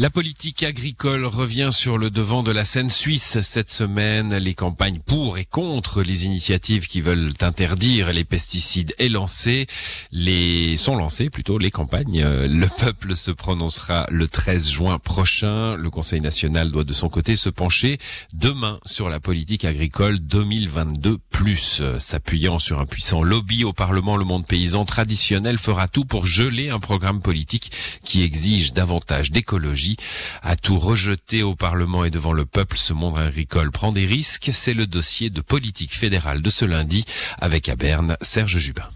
La politique agricole revient sur le devant de la scène suisse cette semaine. Les campagnes pour et contre les initiatives qui veulent interdire les pesticides est. Les sont lancées plutôt les campagnes. Le peuple se prononcera le 13 juin prochain. Le Conseil national doit de son côté se pencher demain sur la politique agricole 2022 plus. S'appuyant sur un puissant lobby au Parlement, le monde paysan traditionnel fera tout pour geler un programme politique qui exige davantage d'écologie à tout rejeter au Parlement et devant le peuple, ce monde agricole prend des risques. C'est le dossier de politique fédérale de ce lundi avec à Berne Serge Jubin.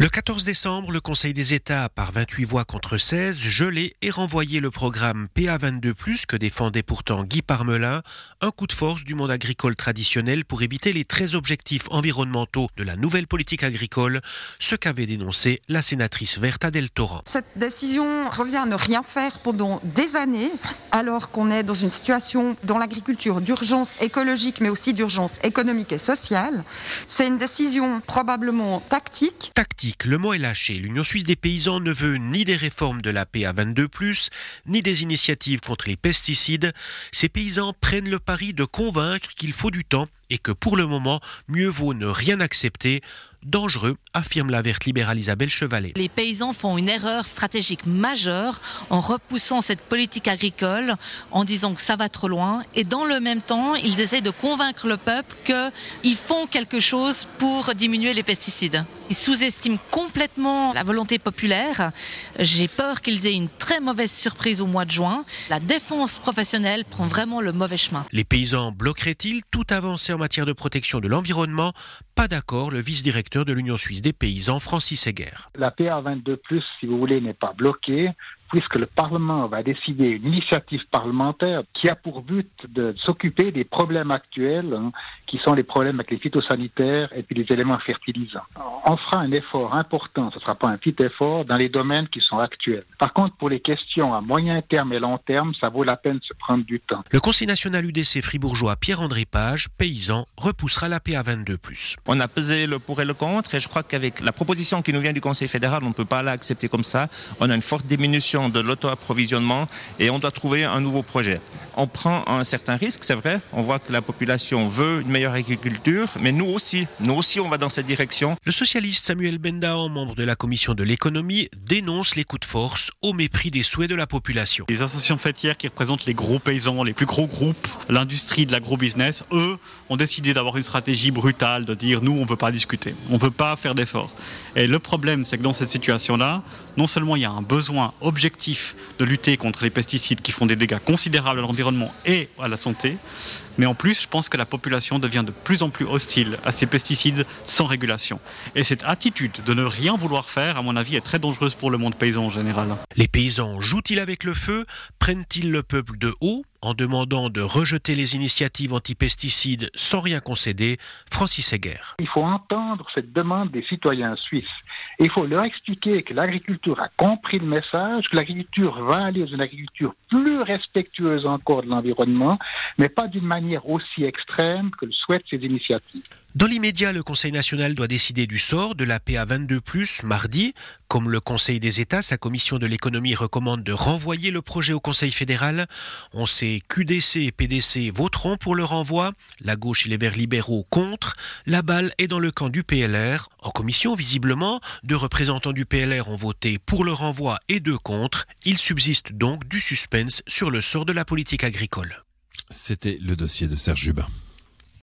Le 14 décembre, le Conseil des États, par 28 voix contre 16, gelé et renvoyé le programme PA22+, que défendait pourtant Guy Parmelin, un coup de force du monde agricole traditionnel pour éviter les 13 objectifs environnementaux de la nouvelle politique agricole, ce qu'avait dénoncé la sénatrice verte Adèle Torrent. Cette décision revient à ne rien faire pendant des années, alors qu'on est dans une situation dans l'agriculture d'urgence écologique, mais aussi d'urgence économique et sociale. C'est une décision probablement tactique. Tactique le mot est lâché. L'Union suisse des paysans ne veut ni des réformes de la PA 22+, ni des initiatives contre les pesticides. Ces paysans prennent le pari de convaincre qu'il faut du temps et que pour le moment, mieux vaut ne rien accepter. Dangereux, affirme la verte libérale Isabelle Chevalet. Les paysans font une erreur stratégique majeure en repoussant cette politique agricole, en disant que ça va trop loin, et dans le même temps, ils essaient de convaincre le peuple qu'ils font quelque chose pour diminuer les pesticides. Ils sous-estiment complètement la volonté populaire. J'ai peur qu'ils aient une très mauvaise surprise au mois de juin. La défense professionnelle prend vraiment le mauvais chemin. Les paysans bloqueraient-ils tout avancé en matière de protection de l'environnement Pas d'accord, le vice-directeur de l'Union suisse des paysans, Francis Heger. La PA22+, si vous voulez, n'est pas bloquée puisque le Parlement va décider une initiative parlementaire qui a pour but de s'occuper des problèmes actuels, hein, qui sont les problèmes avec les phytosanitaires et puis les éléments fertilisants. On fera un effort important, ce ne sera pas un petit effort, dans les domaines qui sont actuels. Par contre, pour les questions à moyen terme et long terme, ça vaut la peine de se prendre du temps. Le Conseil national UDC fribourgeois Pierre-André Page, paysan, repoussera la PA 22+. On a pesé le pour et le contre et je crois qu'avec la proposition qui nous vient du Conseil fédéral, on ne peut pas l'accepter comme ça. On a une forte diminution de l'auto-approvisionnement et on doit trouver un nouveau projet. On prend un certain risque, c'est vrai. On voit que la population veut une meilleure agriculture, mais nous aussi, nous aussi, on va dans cette direction. Le socialiste Samuel Bendao, membre de la commission de l'économie, dénonce les coups de force au mépris des souhaits de la population. Les associations fêtières qui représentent les gros paysans, les plus gros groupes, l'industrie de l'agro-business, eux, ont décidé d'avoir une stratégie brutale de dire nous, on ne veut pas discuter, on ne veut pas faire d'efforts. Et le problème, c'est que dans cette situation-là, non seulement il y a un besoin objectif de lutter contre les pesticides qui font des dégâts considérables à l'environnement et à la santé, mais en plus, je pense que la population devient de plus en plus hostile à ces pesticides sans régulation. Et cette attitude de ne rien vouloir faire, à mon avis, est très dangereuse pour le monde paysan en général. Les paysans jouent-ils avec le feu? Prennent-ils le peuple de haut? En demandant de rejeter les initiatives anti-pesticides sans rien concéder Francis Heger. Il faut entendre cette demande des citoyens suisses. Il faut leur expliquer que l'agriculture a compris le message, que l'agriculture va aller dans une agriculture plus respectueuse encore de l'environnement, mais pas d'une manière aussi extrême que le souhaitent ces initiatives. Dans l'immédiat, le Conseil national doit décider du sort de la PA 22+, mardi. Comme le Conseil des États, sa commission de l'économie recommande de renvoyer le projet au Conseil fédéral. On sait QDC et PDC voteront pour le renvoi, la gauche et les verts libéraux contre. La balle est dans le camp du PLR. En commission, visiblement, deux représentants du PLR ont voté pour le renvoi et deux contre. Il subsiste donc du suspense sur le sort de la politique agricole. C'était le dossier de Serge Jubin.